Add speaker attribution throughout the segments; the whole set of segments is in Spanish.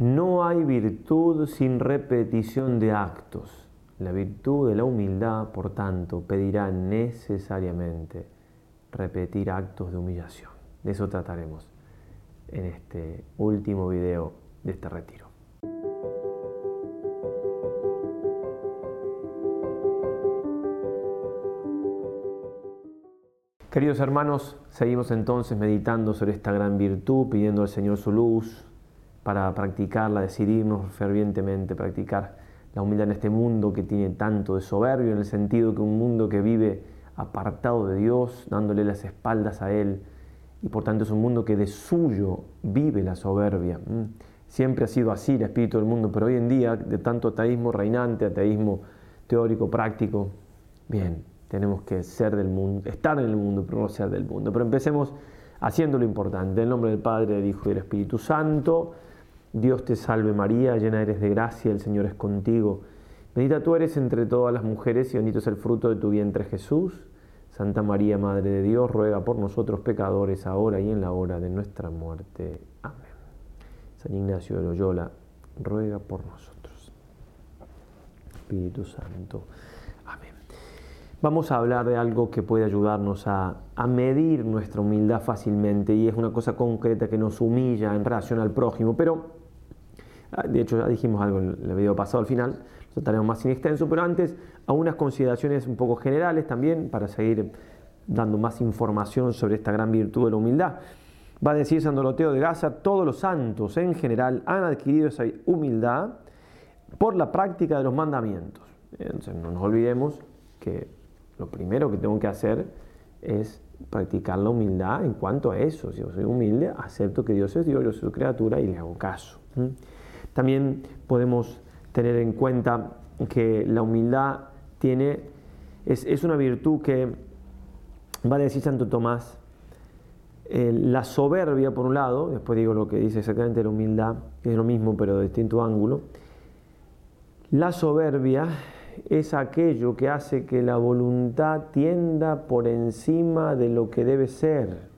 Speaker 1: No hay virtud sin repetición de actos. La virtud de la humildad, por tanto, pedirá necesariamente repetir actos de humillación. De eso trataremos en este último video de este retiro. Queridos hermanos, seguimos entonces meditando sobre esta gran virtud, pidiendo al Señor su luz, para practicarla, decidirnos fervientemente practicar la humildad en este mundo que tiene tanto de soberbio, en el sentido que un mundo que vive apartado de Dios, dándole las espaldas a Él, y por tanto es un mundo que de suyo vive la soberbia. Mm. Siempre ha sido así el espíritu del mundo, pero hoy en día, de tanto ateísmo reinante, ateísmo teórico, práctico, bien, tenemos que ser del mundo, estar en el mundo, pero no ser del mundo. Pero empecemos haciendo lo importante. En nombre del Padre, del Hijo y del Espíritu Santo. Dios te salve María, llena eres de gracia, el Señor es contigo. Bendita tú eres entre todas las mujeres y bendito es el fruto de tu vientre Jesús. Santa María, Madre de Dios, ruega por nosotros pecadores, ahora y en la hora de nuestra muerte. Amén. San Ignacio de Loyola, ruega por nosotros. Espíritu Santo. Amén. Vamos a hablar de algo que puede ayudarnos a, medir nuestra humildad fácilmente y es una cosa concreta que nos humilla en relación al prójimo, pero Ah, de hecho ya dijimos algo en el video pasado al final, lo trataremos más sin extenso, pero antes a unas consideraciones un poco generales también para seguir dando más información sobre esta gran virtud de la humildad. Va a decir San Doroteo de Gaza, todos los santos en general han adquirido esa humildad por la práctica de los mandamientos. Entonces no nos olvidemos que lo primero que tengo que hacer es practicar la humildad en cuanto a eso. Si yo soy humilde, acepto que Dios es Dios, yo soy su criatura y le hago caso. También podemos tener en cuenta que la humildad tiene, es, una virtud que va a decir Santo Tomás, eh, la soberbia por un lado, después digo lo que dice exactamente la humildad, que es lo mismo pero de distinto ángulo, la soberbia es aquello que hace que la voluntad tienda por encima de lo que debe ser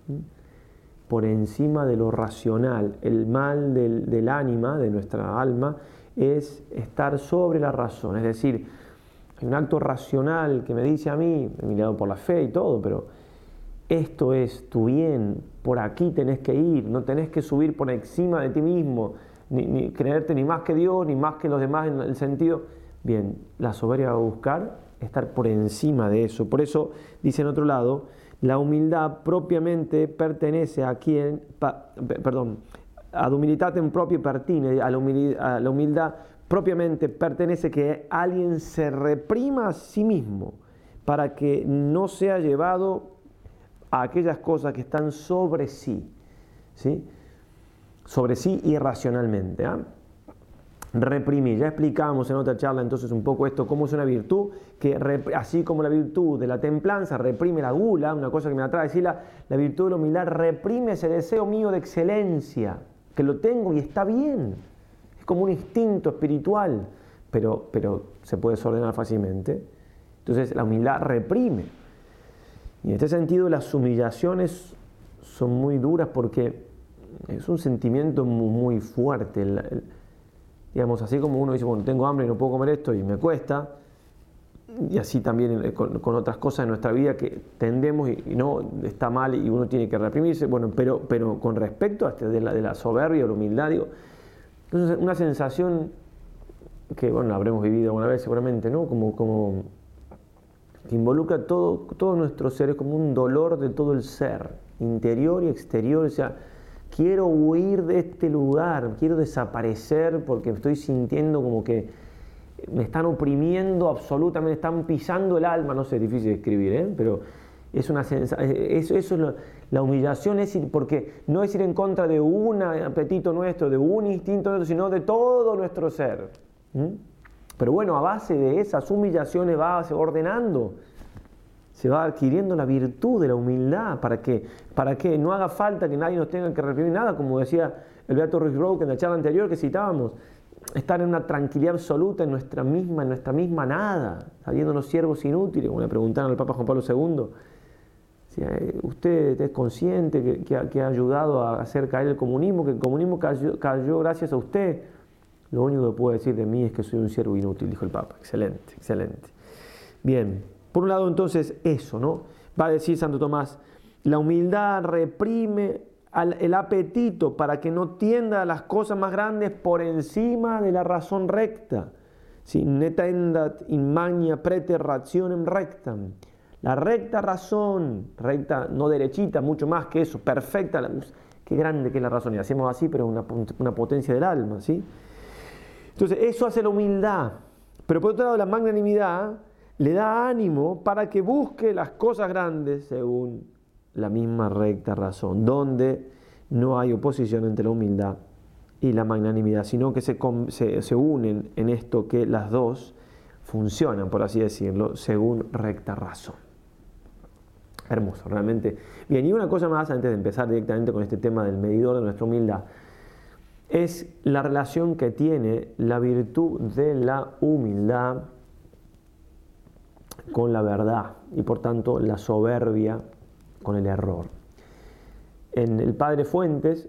Speaker 1: por encima de lo racional. El mal del, ánima, de nuestra alma, es estar sobre la razón. Es decir, hay un acto racional que me dice a mí, mirado por la fe y todo, pero esto es tu bien, por aquí tenés que ir, no tenés que subir por encima de ti mismo, ni, ni creerte ni más que Dios, ni más que los demás en el sentido. Bien, la soberbia va a buscar estar por encima de eso. Por eso dice en otro lado, la humildad propiamente pertenece a quien, perdón, ad humilitatem propio pertine, a la, humildad, propiamente pertenece que alguien se reprima a sí mismo para que no sea llevado a aquellas cosas que están sobre sí, ¿sí? sobre sí irracionalmente. ¿ah? reprimir. Ya explicamos en otra charla entonces un poco esto, cómo es una virtud que, así como la virtud de la templanza reprime la gula, una cosa que me atrae decirla, la virtud de la humildad reprime ese deseo mío de excelencia, que lo tengo y está bien. Es como un instinto espiritual, pero, pero se puede desordenar fácilmente. Entonces la humildad reprime. Y en este sentido las humillaciones son muy duras porque es un sentimiento muy, fuerte. Digamos, así como uno dice, bueno, tengo hambre y no puedo comer esto y me cuesta, y así también eh, con, otras cosas de nuestra vida que tendemos y, no está mal y uno tiene que reprimirse, bueno, pero, con respecto a este de, la, de la soberbia o la humildad, digo, una sensación que, bueno, la habremos vivido alguna vez seguramente, ¿no? Como, como que involucra todo, todo nuestro ser, es como un dolor de todo el ser, interior y exterior, o sea, quiero huir de este lugar, quiero desaparecer porque estoy sintiendo como que me están oprimiendo absolutamente, están pisando el alma, no sé, es difícil de escribir, ¿eh? pero es una sensación, eso, es la humillación, es ir, porque no es ir en contra de un apetito nuestro, de un instinto nuestro, sino de todo nuestro ser. Pero bueno, a base de esas humillaciones va ordenando se va adquiriendo la virtud de la humildad. ¿Para qué? Para que no haga falta que nadie nos tenga que reprimir nada, como decía el Beato Rick en la charla anterior que citábamos. Estar en una tranquilidad absoluta en nuestra misma, en nuestra misma nada, sabiéndonos siervos inútiles, como le preguntaron al Papa Juan Pablo II. Eh, ¿Usted es consciente que, que, ha ayudado a hacer caer el comunismo? Que el comunismo cayó, cayó, gracias a usted. Lo único que puedo decir de mí es que soy un siervo inútil, dijo el Papa. Excelente, excelente. Bien. Por un lado entonces eso, ¿no? Va a decir Santo Tomás, la humildad reprime el apetito para que no tienda a las cosas más grandes por encima de la razón recta. si Neta endat in magna preter rationem rectam. La recta razón, recta no derechita, mucho más que eso, perfecta. Qué grande que es la razón. Y hacemos así, pero una, una potencia del alma, ¿sí? Entonces, eso hace la humildad. Pero por otro lado, la magnanimidad le da ánimo para que busque las cosas grandes según la misma recta razón, donde no hay oposición entre la humildad y la magnanimidad, sino que se, unen en esto que las dos funcionan, por así decirlo, según recta razón. Hermoso, realmente. Bien, y una cosa más antes de empezar directamente con este tema del medidor de nuestra humildad, es la relación que tiene la virtud de la humildad con la verdad y por tanto la soberbia con el error. En el Padre Fuentes,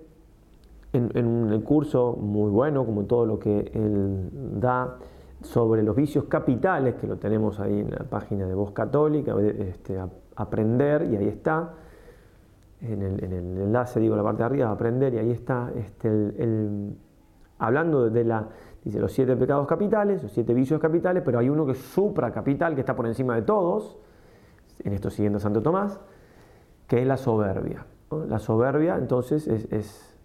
Speaker 1: en, en un curso muy bueno, como todo lo que él da, sobre los vicios capitales, que lo tenemos ahí en la página de Voz Católica, este, aprender, y ahí está, en el, enlace digo la parte de arriba, aprender, y ahí está, este, hablando de la Dice los siete pecados capitales, los siete vicios capitales, pero hay uno que es supracapital, que está por encima de todos, en esto siguiendo a Santo Tomás, que es la soberbia. La soberbia, entonces, es,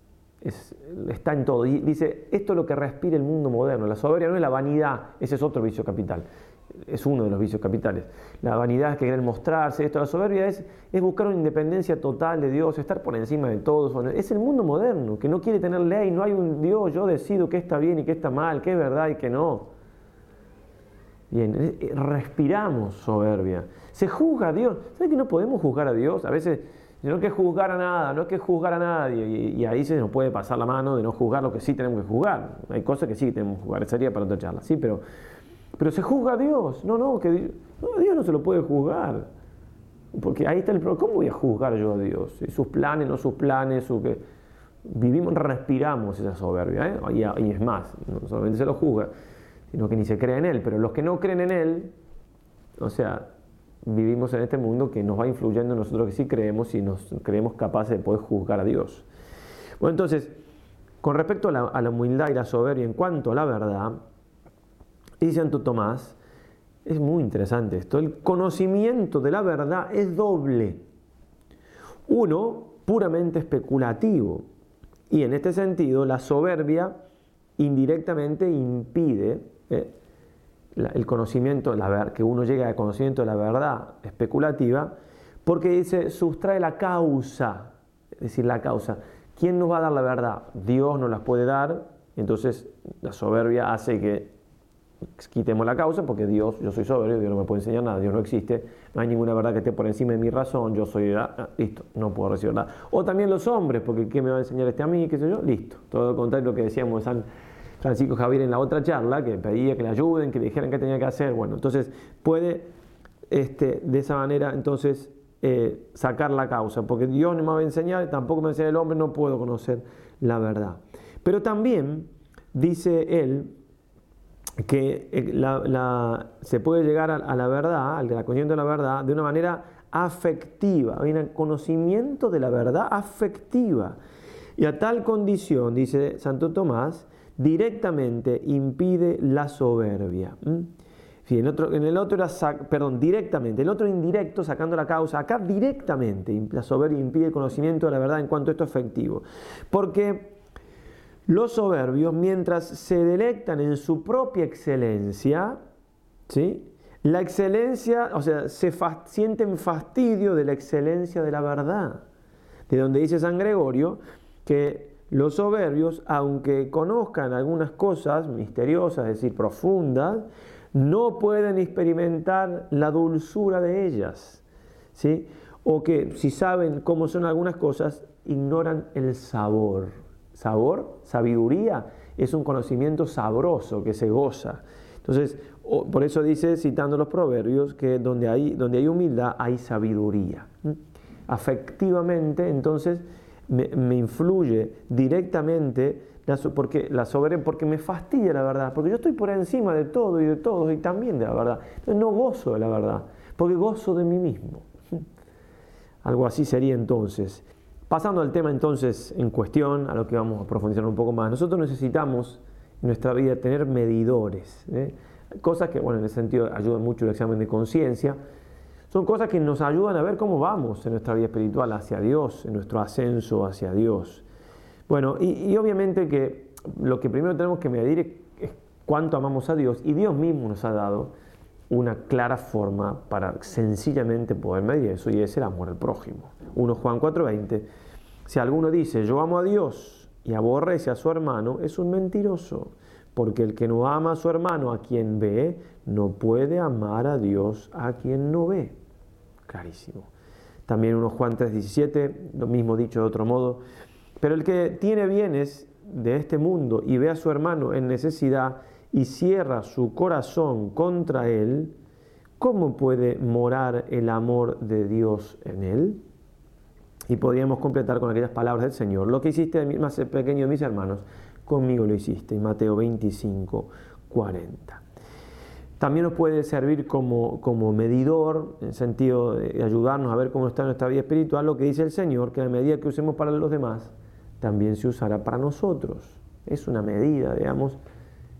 Speaker 1: está en todo. Y dice, esto es lo que respira el mundo moderno. La soberbia no es la vanidad, ese es otro vicio capital es uno de los vicios capitales. La vanidad, que quieren mostrarse, esto, la soberbia es, es buscar una independencia total de Dios, estar por encima de todos. Es el mundo moderno, que no quiere tener ley, no hay un Dios, yo decido qué está bien y qué está mal, qué es verdad y qué no. Bien, eh, eh, respiramos soberbia. Se juzga a Dios. ¿Sabes que no podemos juzgar a Dios? A veces no hay que juzgar a nada, no hay que juzgar a nadie. Y, ahí se nos puede pasar la mano de no juzgar lo que sí tenemos que juzgar. Hay cosas que sí tenemos que juzgar. Sería para otra charla, sí, pero pero se juzga a Dios. No, no, que Dios no, se lo puede juzgar. Porque ahí está el problema. ¿Cómo voy a juzgar yo a Dios? Sus planes, no sus planes, su que... Vivimos, respiramos esa soberbia. ¿eh? Y, es más, no solamente se lo juzga, sino que ni se cree en Él. Pero los que no creen en Él, o sea, vivimos en este mundo que nos va influyendo nosotros que sí creemos y nos creemos capaces de poder juzgar a Dios. Bueno, entonces, con respecto a la, a la humildad y la soberbia en cuanto a la verdad, dice Santo Tomás, es muy interesante esto, el conocimiento de la verdad es doble. Uno, puramente especulativo. Y en este sentido, la soberbia indirectamente impide eh, el conocimiento, la que uno llegue al conocimiento de la verdad especulativa, porque dice, sustrae la causa, es decir, la causa. ¿Quién nos va a dar la verdad? Dios nos las puede dar, entonces la soberbia hace que quitemos la causa, porque Dios, yo soy soberbio, Dios no me puede enseñar nada, Dios no existe, no hay ninguna verdad que esté por encima de mi razón, yo soy, ah, ah, listo, no puedo recibir nada. O también los hombres, porque ¿qué me va a enseñar este a mí? ¿Qué sé yo? Listo. Todo lo contrario de lo que decíamos San Francisco Javier en la otra charla, que pedía que le ayuden, que le dijeran qué tenía que hacer. Bueno, entonces puede este, de esa manera, entonces, eh, sacar la causa, porque Dios no me va a enseñar, tampoco me va el hombre, no puedo conocer la verdad. Pero también, dice él, que eh, se puede llegar a, la verdad, al conocimiento de la verdad, de una manera afectiva, hay un conocimiento de la verdad afectiva. Y a tal condición, dice Santo Tomás, directamente impide la soberbia. ¿Mm? en, el otro era, perdón, directamente, el otro indirecto, sacando la causa, acá directamente la soberbia impide el conocimiento de la verdad en cuanto a esto afectivo. Porque los soberbios, mientras se delectan en su propia excelencia, ¿sí? La excelencia, o sea, se sienten fastidio de la excelencia de la verdad. De donde dice San Gregorio que los soberbios, aunque conozcan algunas cosas misteriosas, es decir, profundas, no pueden experimentar la dulzura de ellas. ¿sí? O que si saben cómo son algunas cosas, ignoran el sabor sabor, sabiduría, es un conocimiento sabroso que se goza. Entonces, por eso dice, citando los proverbios, que donde hay, humildad hay sabiduría. ¿Mm? Afectivamente, entonces, me, influye directamente porque, la porque me fastidia la verdad, porque yo estoy por encima de todo y de todos y también de la verdad. Entonces, no gozo de la verdad, porque gozo de mí mismo. ¿Mm? Algo así sería entonces. Pasando al tema entonces en cuestión, a lo que vamos a profundizar un poco más, nosotros necesitamos en nuestra vida tener medidores, ¿eh? cosas que, bueno, en ese sentido ayudan mucho el examen de conciencia, son cosas que nos ayudan a ver cómo vamos en nuestra vida espiritual hacia Dios, en nuestro ascenso hacia Dios. Bueno, y obviamente que lo que primero tenemos que medir es cuánto amamos a Dios, y Dios mismo nos ha dado una clara forma para sencillamente poder medir eso y es el amor al prójimo. 1 Juan 4:20. Si alguno dice yo amo a Dios y aborrece a su hermano, es un mentiroso, porque el que no ama a su hermano a quien ve, no puede amar a Dios a quien no ve. Clarísimo. También 1 Juan 3:17, lo mismo dicho de otro modo. Pero el que tiene bienes de este mundo y ve a su hermano en necesidad, y cierra su corazón contra él, ¿cómo puede morar el amor de Dios en él? Y podríamos completar con aquellas palabras del Señor. Lo que hiciste más pequeño de mis hermanos, conmigo lo hiciste. Mateo 25, 40. También nos puede servir como, como medidor, en sentido de ayudarnos a ver cómo está nuestra vida espiritual, lo que dice el Señor, que la medida que usemos para los demás, también se usará para nosotros. Es una medida, digamos,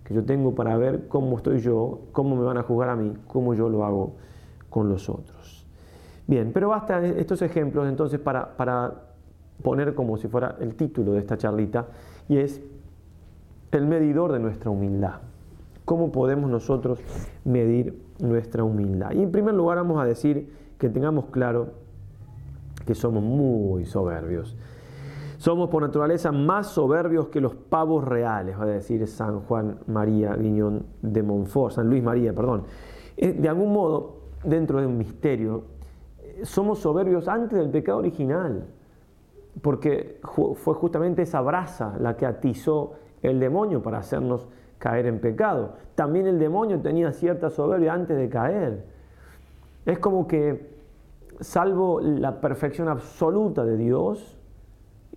Speaker 1: que yo tengo para ver cómo estoy yo, cómo me van a juzgar a mí, cómo yo lo hago con los otros. Bien, pero basta estos ejemplos entonces para, para poner como si fuera el título de esta charlita y es el medidor de nuestra humildad. ¿Cómo podemos nosotros medir nuestra humildad? Y en primer lugar vamos a decir que tengamos claro que somos muy soberbios. Somos por naturaleza más soberbios que los pavos reales, va a decir San Juan María Guiñón de Monfort, San Luis María, perdón. Eh, de algún modo, dentro de un misterio, eh, somos soberbios antes del pecado original, porque fue justamente esa brasa la que atizó el demonio para hacernos caer en pecado. También el demonio tenía cierta soberbia antes de caer. Es como que, salvo la perfección absoluta de Dios,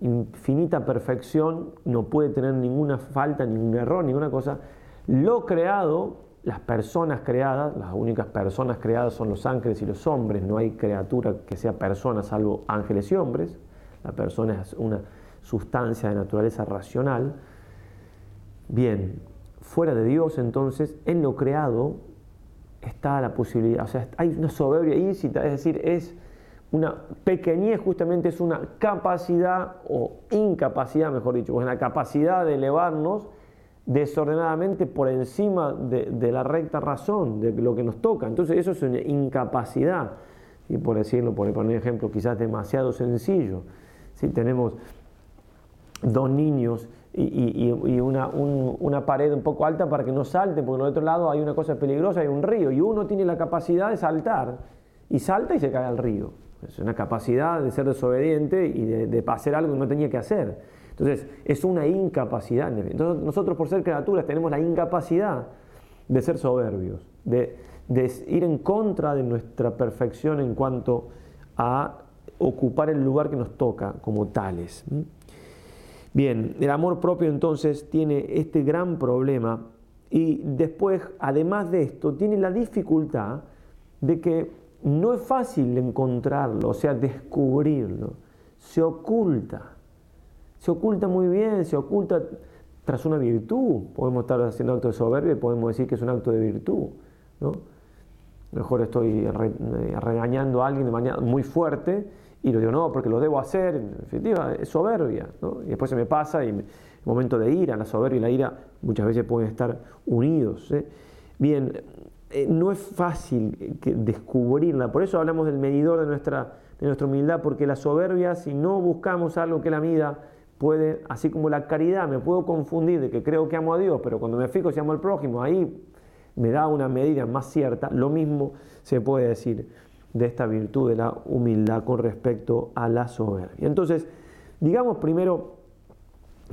Speaker 1: infinita perfección, no puede tener ninguna falta, ningún error, ninguna cosa. Lo creado, las personas creadas, las únicas personas creadas son los ángeles y los hombres, no hay criatura que sea persona salvo ángeles y hombres. La persona es una sustancia de naturaleza racional. Bien, fuera de Dios entonces, en lo creado está la posibilidad, o sea, hay una soberbia íncita, es decir, es una pequeñez justamente es una capacidad o incapacidad, mejor dicho, pues la capacidad de elevarnos desordenadamente por encima de, la recta razón, de lo que nos toca. Entonces eso es una incapacidad, y por decirlo, por poner un ejemplo quizás demasiado sencillo. Si tenemos dos niños y, una, pared un poco alta para que no salten, porque en otro lado hay una cosa peligrosa, hay un río, y uno tiene la capacidad de saltar, y salta y se cae al río. Es una capacidad de ser desobediente y de, hacer algo que no tenía que hacer. Entonces, es una incapacidad. Entonces, nosotros por ser criaturas tenemos la incapacidad de ser soberbios, de, de ir en contra de nuestra perfección en cuanto a ocupar el lugar que nos toca como tales. Bien, el amor propio entonces tiene este gran problema y después, además de esto, tiene la dificultad de que no es fácil encontrarlo, o sea, descubrirlo. Se oculta. Se oculta muy bien, se oculta tras una virtud. Podemos estar haciendo acto de soberbia y podemos decir que es un acto de virtud. ¿no? Mejor estoy eh, regañando a alguien de manera muy fuerte y lo digo, no, porque lo debo hacer. En definitiva, es soberbia. Y después se me pasa y el momento de ira, la soberbia y la ira muchas veces pueden estar unidos. ¿eh? Bien, eh, no es fácil eh, descubrirla. Por eso hablamos del medidor de nuestra, de nuestra humildad, porque la soberbia, si no buscamos algo que la mida, puede, así como la caridad, me puedo confundir de que creo que amo a Dios, pero cuando me fijo si amo al prójimo, ahí me da una medida más cierta. Lo mismo se puede decir de esta virtud de la humildad con respecto a la soberbia. Entonces, digamos primero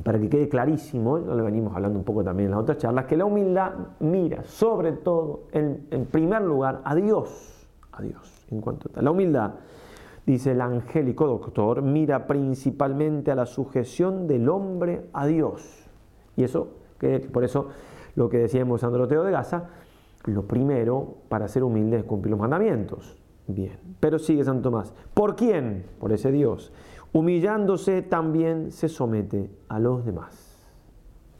Speaker 1: para que quede clarísimo, lo le venimos hablando un poco también en las otras charlas, que la humildad mira sobre todo, en, primer lugar, a Dios. A Dios, en cuanto a la humildad, dice el angélico doctor, mira principalmente a la sujeción del hombre a Dios. Y eso, que por eso lo que decíamos Androteo de Gaza, lo primero para ser humilde es cumplir los mandamientos. Bien, pero sigue San Tomás. ¿Por quién? Por ese Dios humillándose también se somete a los demás.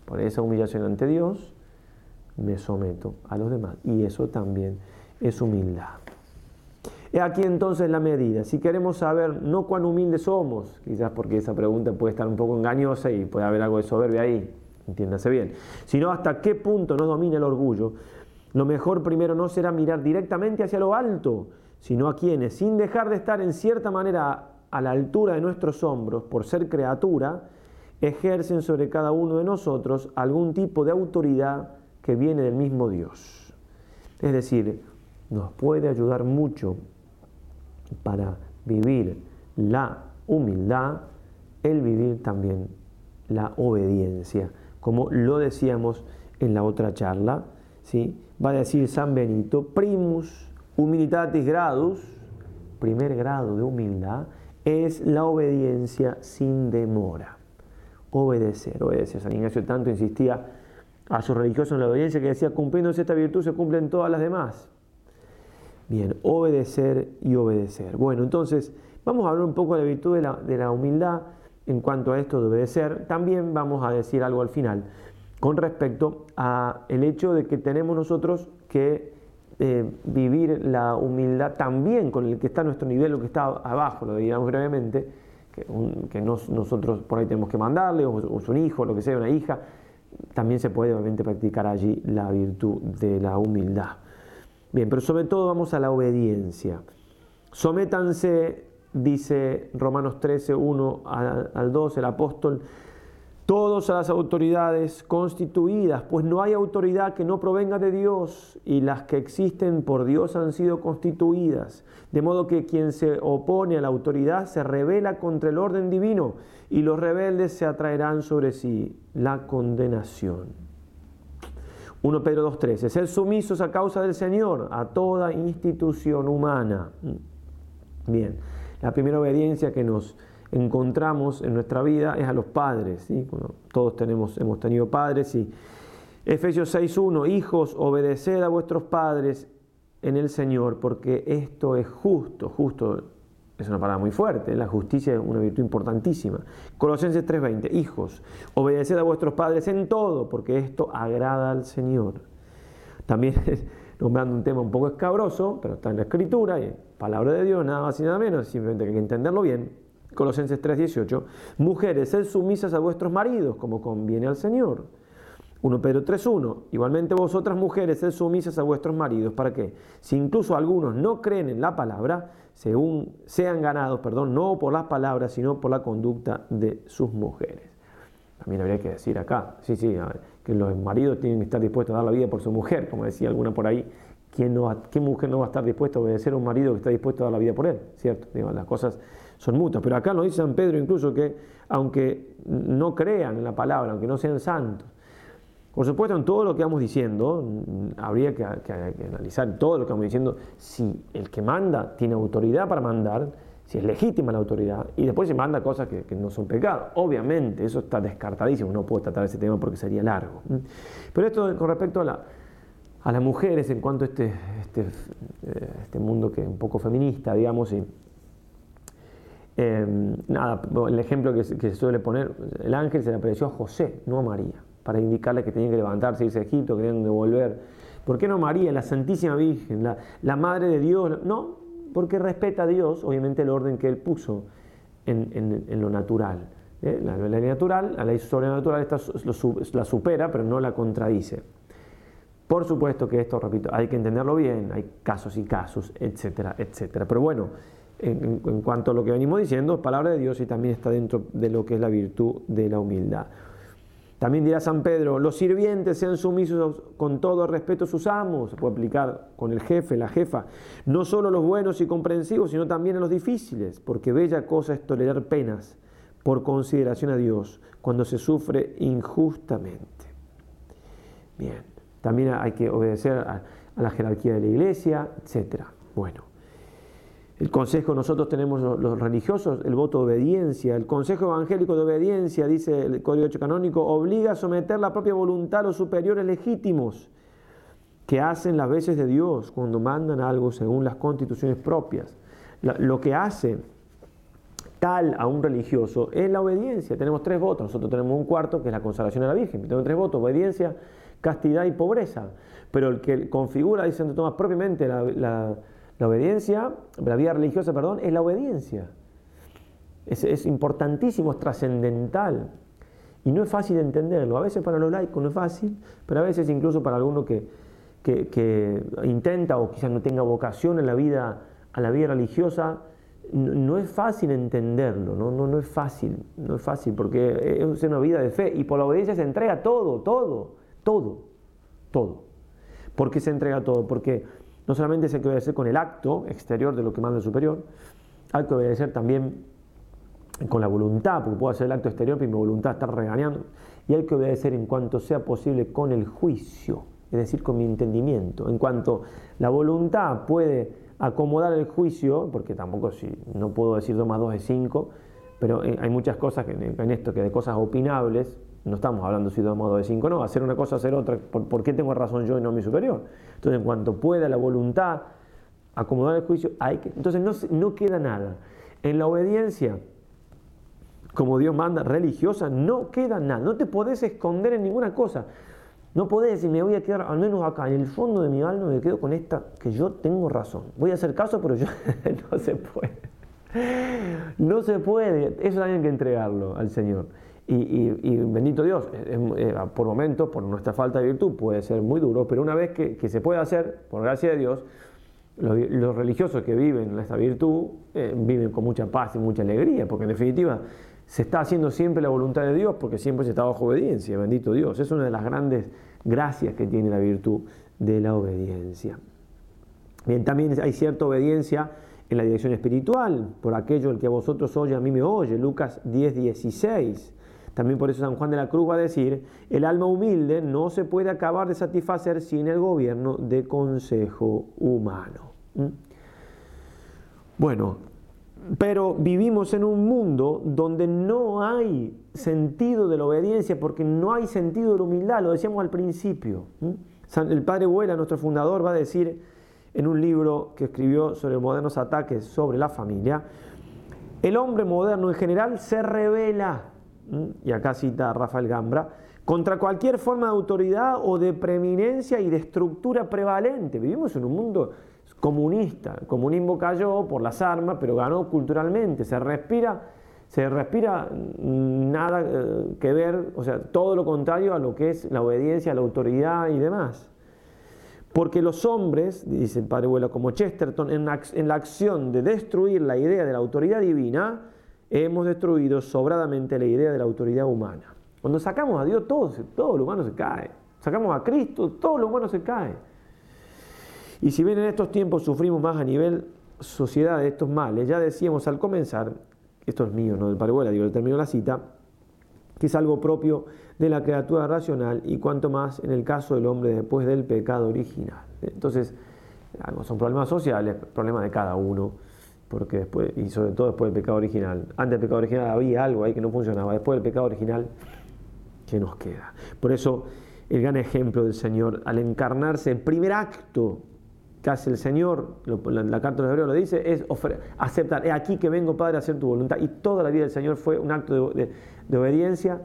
Speaker 1: Por esa humillación ante Dios, me someto a los demás. Y eso también es humildad. He aquí entonces la medida. Si queremos saber no cuán humildes somos, quizás porque esa pregunta puede estar un poco engañosa y puede haber algo de soberbia ahí, entiéndase bien, sino hasta qué punto nos domina el orgullo, lo mejor primero no será mirar directamente hacia lo alto, sino a quienes, sin dejar de estar en cierta manera a la altura de nuestros hombros por ser criatura, ejercen sobre cada uno de nosotros algún tipo de autoridad que viene del mismo Dios. Es decir, nos puede ayudar mucho para vivir la humildad, el vivir también la obediencia, como lo decíamos en la otra charla, ¿sí? va a decir San Benito, primus humilitatis gradus, primer grado de humildad, es la obediencia sin demora. Obedecer, obedecer. San Ignacio tanto insistía a sus religiosos en la obediencia que decía, cumpliendo esta virtud se cumplen todas las demás. Bien, obedecer y obedecer. Bueno, entonces vamos a hablar un poco de la virtud de la, de la humildad en cuanto a esto de obedecer. También vamos a decir algo al final con respecto al hecho de que tenemos nosotros que eh, vivir la humildad también con el que está a nuestro nivel o que está abajo, lo diríamos brevemente, que, nosotros por ahí tenemos que mandarle, o, es un hijo, lo que sea, una hija, también se puede obviamente practicar allí la virtud de la humildad. Bien, pero sobre todo vamos a la obediencia. Sométanse, dice Romanos 13, 1 al 2, el apóstol, todos a las autoridades constituidas, pues no hay autoridad que no provenga de Dios y las que existen por Dios han sido constituidas, de modo que quien se opone a la autoridad se revela contra el orden divino y los rebeldes se atraerán sobre sí la condenación. 1 Pedro 2.13, ser sumisos a causa del Señor a toda institución humana. Mm. Bien, la primera obediencia que nos encontramos en nuestra vida es a los padres. todos tenemos, hemos tenido padres y Efesios 6.1, hijos, obedeced a vuestros padres en el Señor, porque esto es justo, justo es una palabra muy fuerte, ¿eh? la justicia es una virtud importantísima. Colosenses 3:20, hijos, obedeced a vuestros padres en todo, porque esto agrada al Señor. También nombrando un tema un poco escabroso, pero está en la escritura, y palabra de Dios, nada más y nada menos, simplemente hay que entenderlo bien. Colosenses 3:18, mujeres, sed sumisas a vuestros maridos, como conviene al Señor. 1 Pedro 3:1, igualmente vosotras mujeres, sed sumisas a vuestros maridos, ¿para que Si incluso algunos no creen en la palabra, según sean ganados, perdón, no por las palabras, sino por la conducta de sus mujeres. También habría que decir acá, sí, sí, que los maridos tienen que estar dispuestos a dar la vida por su mujer, como decía alguna por ahí, no, ¿qué mujer no va a estar dispuesta a obedecer a un marido que está dispuesto a dar la vida por él? ¿Cierto? Digo, las cosas son mutas Pero acá nos dice San Pedro incluso que aunque no crean en la palabra, aunque no sean santos, por supuesto, en todo lo que vamos diciendo, habría que, analizar todo lo que vamos diciendo, si el que manda tiene autoridad para mandar, si es legítima la autoridad, y después se manda cosas que, no son pecados. Obviamente, eso está descartadísimo, no puedo tratar ese tema porque sería largo. Pero esto con respecto a, las mujeres, en cuanto a este, este, eh, este mundo que es un poco feminista, digamos, y Em, nada, el ejemplo que, se suele poner, el ángel se le apareció a José, no a María, para indicarle que tenía que levantarse, e irse a Egipto, que tenían que volver. ¿Por qué no María, la Santísima Virgen, la, Madre de Dios? No, porque respeta a Dios, obviamente, el orden que él puso en, lo natural. ¿eh? La, ley natural, la ley sobrenatural esta, la supera, pero no la contradice. Por supuesto que esto, repito, hay que entenderlo bien, hay casos y casos, etcétera, etcétera. Pero bueno, en, cuanto a lo que venimos diciendo, es palabra de Dios y también está dentro de lo que es la virtud de la humildad. También dirá San Pedro, los sirvientes sean sumisos con todo respeto a sus amos, se puede aplicar con el jefe, la jefa, no solo los buenos y comprensivos, sino también a los difíciles, porque bella cosa es tolerar penas por consideración a Dios cuando se sufre injustamente. Bien, también hay que obedecer a, la jerarquía de la iglesia, etc. Bueno. El consejo, nosotros tenemos los religiosos, el voto de obediencia. El consejo evangélico de obediencia, dice el Código 8 Canónico, obliga a someter la propia voluntad a los superiores legítimos que hacen las veces de Dios cuando mandan algo según las constituciones propias. Lo que hace tal a un religioso es la obediencia. Tenemos tres votos, nosotros tenemos un cuarto que es la consagración a la Virgen. Tenemos tres votos, obediencia, castidad y pobreza. Pero el que configura, dice Santo Tomás, propiamente la la obediencia, la vida religiosa, perdón, es la obediencia. Es, importantísimo, es trascendental. Y no es fácil entenderlo. A veces para los laicos no es fácil, pero a veces incluso para alguno que, intenta o quizás no tenga vocación en la vida, a la vida religiosa, no, es fácil entenderlo, ¿no? No, no es fácil, no es fácil, porque es una vida de fe. Y por la obediencia se entrega todo, todo, todo, todo. ¿Por qué se entrega todo? Porque no solamente hay que obedecer con el acto exterior de lo que manda el superior, hay que obedecer también con la voluntad, porque puedo hacer el acto exterior, pero mi voluntad está regañando. Y hay que obedecer en cuanto sea posible con el juicio, es decir, con mi entendimiento. En cuanto la voluntad puede acomodar el juicio, porque tampoco si no puedo decir 2 más 2 es 5, pero eh, hay muchas cosas en esto, que de cosas opinables, no estamos hablando si de modo de cinco no, hacer una cosa, hacer otra. ¿Por, qué tengo razón yo y no mi superior? Entonces, en cuanto pueda la voluntad acomodar el juicio, hay que. Entonces, no, queda nada. En la obediencia, como Dios manda, religiosa, no queda nada. No te podés esconder en ninguna cosa. No podés decir, me voy a quedar, al menos acá, en el fondo de mi alma me quedo con esta, que yo tengo razón. Voy a hacer caso, pero yo no se puede. No se puede. Eso hay que entregarlo al Señor. Y, bendito Dios, eh, por momentos, por nuestra falta de virtud, puede ser muy duro, pero una vez que, se puede hacer, por gracia de Dios, los, religiosos que viven esta virtud eh, viven con mucha paz y mucha alegría, porque en definitiva se está haciendo siempre la voluntad de Dios, porque siempre se está bajo obediencia, bendito Dios. Es una de las grandes gracias que tiene la virtud de la obediencia. Bien, también hay cierta obediencia en la dirección espiritual, por aquello el que a vosotros oye, a mí me oye, Lucas 10, 16. También por eso San Juan de la Cruz va a decir, el alma humilde no se puede acabar de satisfacer sin el gobierno de consejo humano. ¿Mm? Bueno, pero vivimos en un mundo donde no hay sentido de la obediencia porque no hay sentido de la humildad, lo decíamos al principio. ¿Mm? El padre Huela, nuestro fundador, va a decir en un libro que escribió sobre modernos ataques sobre la familia, el hombre moderno en general se revela ¿Mm? y acá cita Rafael Gambra, contra cualquier forma de autoridad o de preeminencia y de estructura prevalente. Vivimos en un mundo comunista. El comunismo cayó por las armas, pero ganó culturalmente. Se respira, se respira nada eh, que ver, o sea, todo lo contrario a lo que es la obediencia a la autoridad y demás. Porque los hombres, dice el padre Vuelo, como Chesterton, en la acción de destruir la idea de la autoridad divina, hemos destruido sobradamente la idea de la autoridad humana. Cuando sacamos a Dios, todo, todo lo humano se cae. Sacamos a Cristo, todo lo humano se cae. Y si bien en estos tiempos sufrimos más a nivel sociedad de estos males, ya decíamos al comenzar, esto es mío, no del paraguas, digo, le termino la cita, que es algo propio de la criatura racional y cuanto más en el caso del hombre después del pecado original. Entonces, son problemas sociales, problemas de cada uno porque después, y sobre todo después del pecado original. Antes del pecado original había algo ahí que no funcionaba, después del pecado original, ¿qué nos queda? Por eso, el gran ejemplo del Señor, al encarnarse, el primer acto que hace el Señor, la, carta de los Hebreos lo dice, es aceptar, es aquí que vengo, Padre, a hacer tu voluntad. Y toda la vida del Señor fue un acto de obediencia,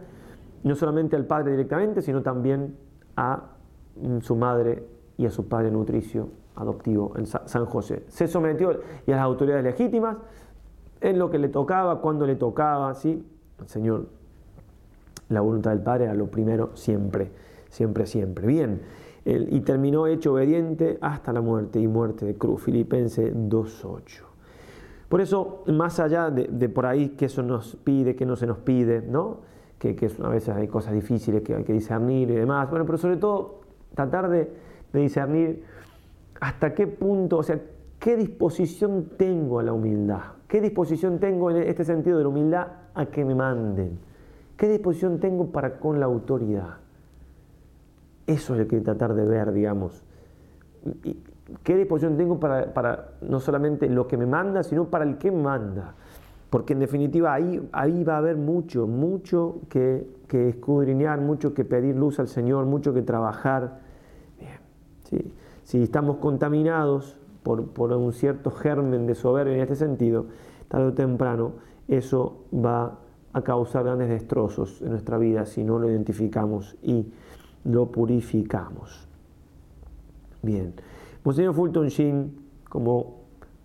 Speaker 1: no solamente al Padre directamente, sino también a mm, su madre y a su Padre nutricio adoptivo en San José. Se sometió y a las autoridades legítimas en lo que le tocaba, cuando le tocaba, ¿sí? El Señor, la voluntad del Padre era lo primero siempre, siempre, siempre. Bien, y terminó hecho obediente hasta la muerte y muerte de cruz. filipense 2.8. Por eso, más allá de, por ahí que eso nos pide, que no se nos pide, ¿no? Que, que a veces hay cosas difíciles que hay que discernir y demás. Bueno, pero sobre todo tratar de discernir hasta qué punto, o sea, qué disposición tengo a la humildad, qué disposición tengo en este sentido de la humildad a que me manden, qué disposición tengo para con la autoridad. Eso es lo que tratar de ver, digamos. ¿Qué disposición tengo para, no solamente lo que me manda, sino para el que me manda? Porque en definitiva ahí, ahí va a haber mucho, mucho que, que escudriñar, mucho que pedir luz al Señor, mucho que trabajar. Bien, sí si estamos contaminados por, un cierto germen de soberbia en este sentido, tarde o temprano eso va a causar grandes destrozos en nuestra vida si no lo identificamos y lo purificamos. Bien, Monseñor Fulton Sheen, como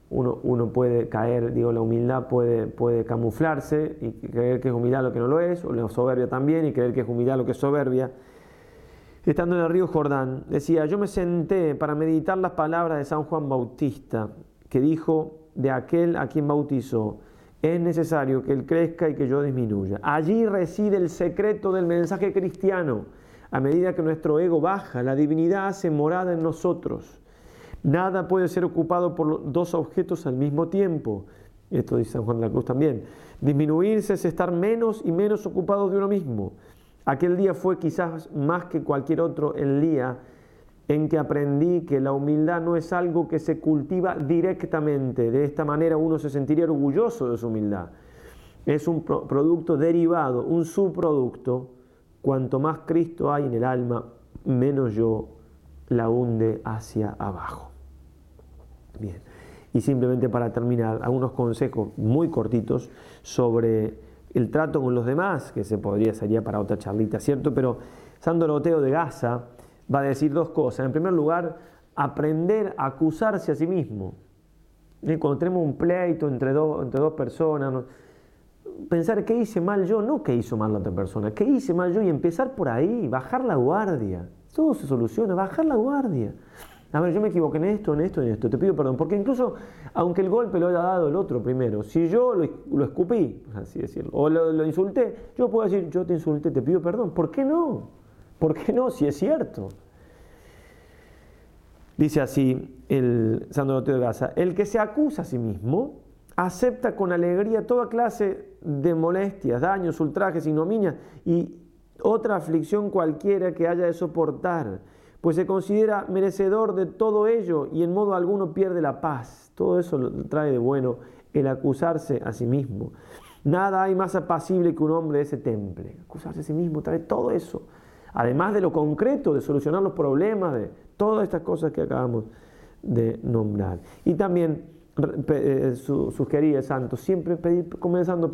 Speaker 1: uno, puede caer, digo, la humildad puede, puede camuflarse y creer que es humildad lo que no lo es, o la soberbia también y creer que es humildad lo que es soberbia estando en el río Jordán, decía, yo me senté para meditar las palabras de San Juan Bautista, que dijo de aquel a quien bautizó, es necesario que él crezca y que yo disminuya. Allí reside el secreto del mensaje cristiano. A medida que nuestro ego baja, la divinidad hace morada en nosotros. Nada puede ser ocupado por dos objetos al mismo tiempo. Esto dice San Juan de la Cruz también. Disminuirse es estar menos y menos ocupado de uno mismo. Aquel día fue quizás más que cualquier otro el día en que aprendí que la humildad no es algo que se cultiva directamente. De esta manera uno se sentiría orgulloso de su humildad. Es un producto derivado, un subproducto. Cuanto más Cristo hay en el alma, menos yo la hunde hacia abajo. Bien. Y simplemente para terminar, algunos consejos muy cortitos sobre el trato con los demás, que se podría, sería para otra charlita, ¿cierto? Pero San Doroteo de Gaza va a decir dos cosas. En primer lugar, aprender a acusarse a sí mismo. Cuando tenemos un pleito entre dos, entre dos personas, pensar qué hice mal yo, no qué hizo mal la otra persona, qué hice mal yo y empezar por ahí, bajar la guardia. Todo se soluciona, bajar la guardia a ver, yo me equivoqué en esto, en esto, en esto, te pido perdón, porque incluso aunque el golpe lo haya dado el otro primero, si yo lo, escupí, así decirlo, o lo, insulté, yo puedo decir, yo te insulté, te pido perdón, ¿por qué no? ¿Por qué no? Si es cierto. Dice así el santo de Gaza, el que se acusa a sí mismo acepta con alegría toda clase de molestias, daños, ultrajes, ignominias y otra aflicción cualquiera que haya de soportar pues se considera merecedor de todo ello y en modo alguno pierde la paz. Todo eso trae de bueno el acusarse a sí mismo. Nada hay más apacible que un hombre de ese temple. Acusarse a sí mismo trae todo eso. Además de lo concreto, de solucionar los problemas, de todas estas cosas que acabamos de nombrar. Y también eh, sus sugería el santo, siempre comenzando a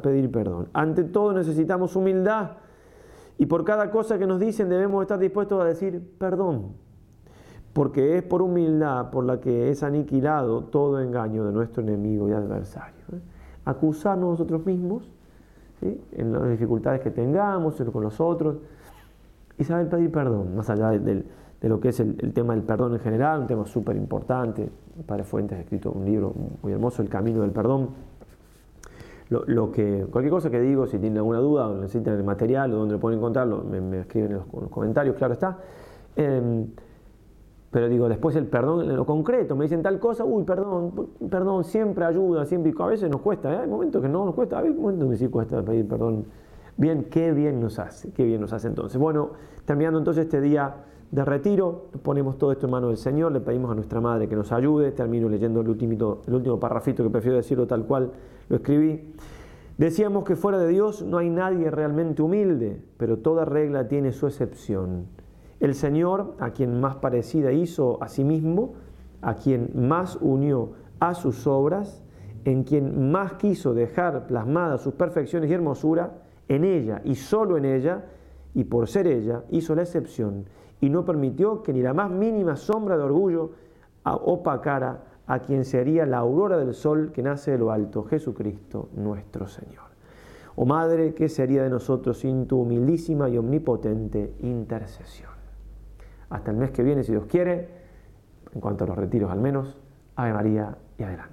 Speaker 1: pedir perdón. Ante todo necesitamos humildad y por cada cosa que nos dicen debemos estar dispuestos a decir perdón, porque es por humildad por la que es aniquilado todo engaño de nuestro enemigo y adversario. ¿eh? Acusarnos nosotros mismos en las dificultades que tengamos, con los otros, y saber pedir perdón, más allá de lo que es el, tema del perdón en general, un tema súper importante. Padre Fuentes ha escrito un libro muy hermoso, El Camino del Perdón lo, que, cualquier cosa que digo, si tienen alguna duda o necesitan el material o dónde lo pueden encontrarlo, me, escriben en los, comentarios, claro está. Em, pero digo, después el perdón en lo concreto, me dicen tal cosa, uy, perdón, perdón, siempre ayuda, siempre, a veces nos cuesta, ¿eh? hay momentos que no nos cuesta, hay momentos que sí cuesta pedir perdón. Bien, qué bien nos hace, qué bien nos hace entonces. Bueno, terminando entonces este día de retiro, ponemos todo esto en manos del Señor, le pedimos a nuestra madre que nos ayude, termino leyendo el último, el parrafito que prefiero decirlo tal cual lo escribí. Decíamos que fuera de Dios no hay nadie realmente humilde, pero toda regla tiene su excepción. El Señor, a quien más parecida hizo a sí mismo, a quien más unió a sus obras, en quien más quiso dejar plasmadas sus perfecciones y hermosura, en ella y solo en ella, y por ser ella, hizo la excepción y no permitió que ni la más mínima sombra de orgullo opacara a quien sería la aurora del sol que nace de lo alto, Jesucristo nuestro Señor. Oh Madre, ¿qué sería de nosotros sin tu humildísima y omnipotente intercesión? Hasta el mes que viene, si Dios quiere, en cuanto a los retiros al menos, Ave María y adelante.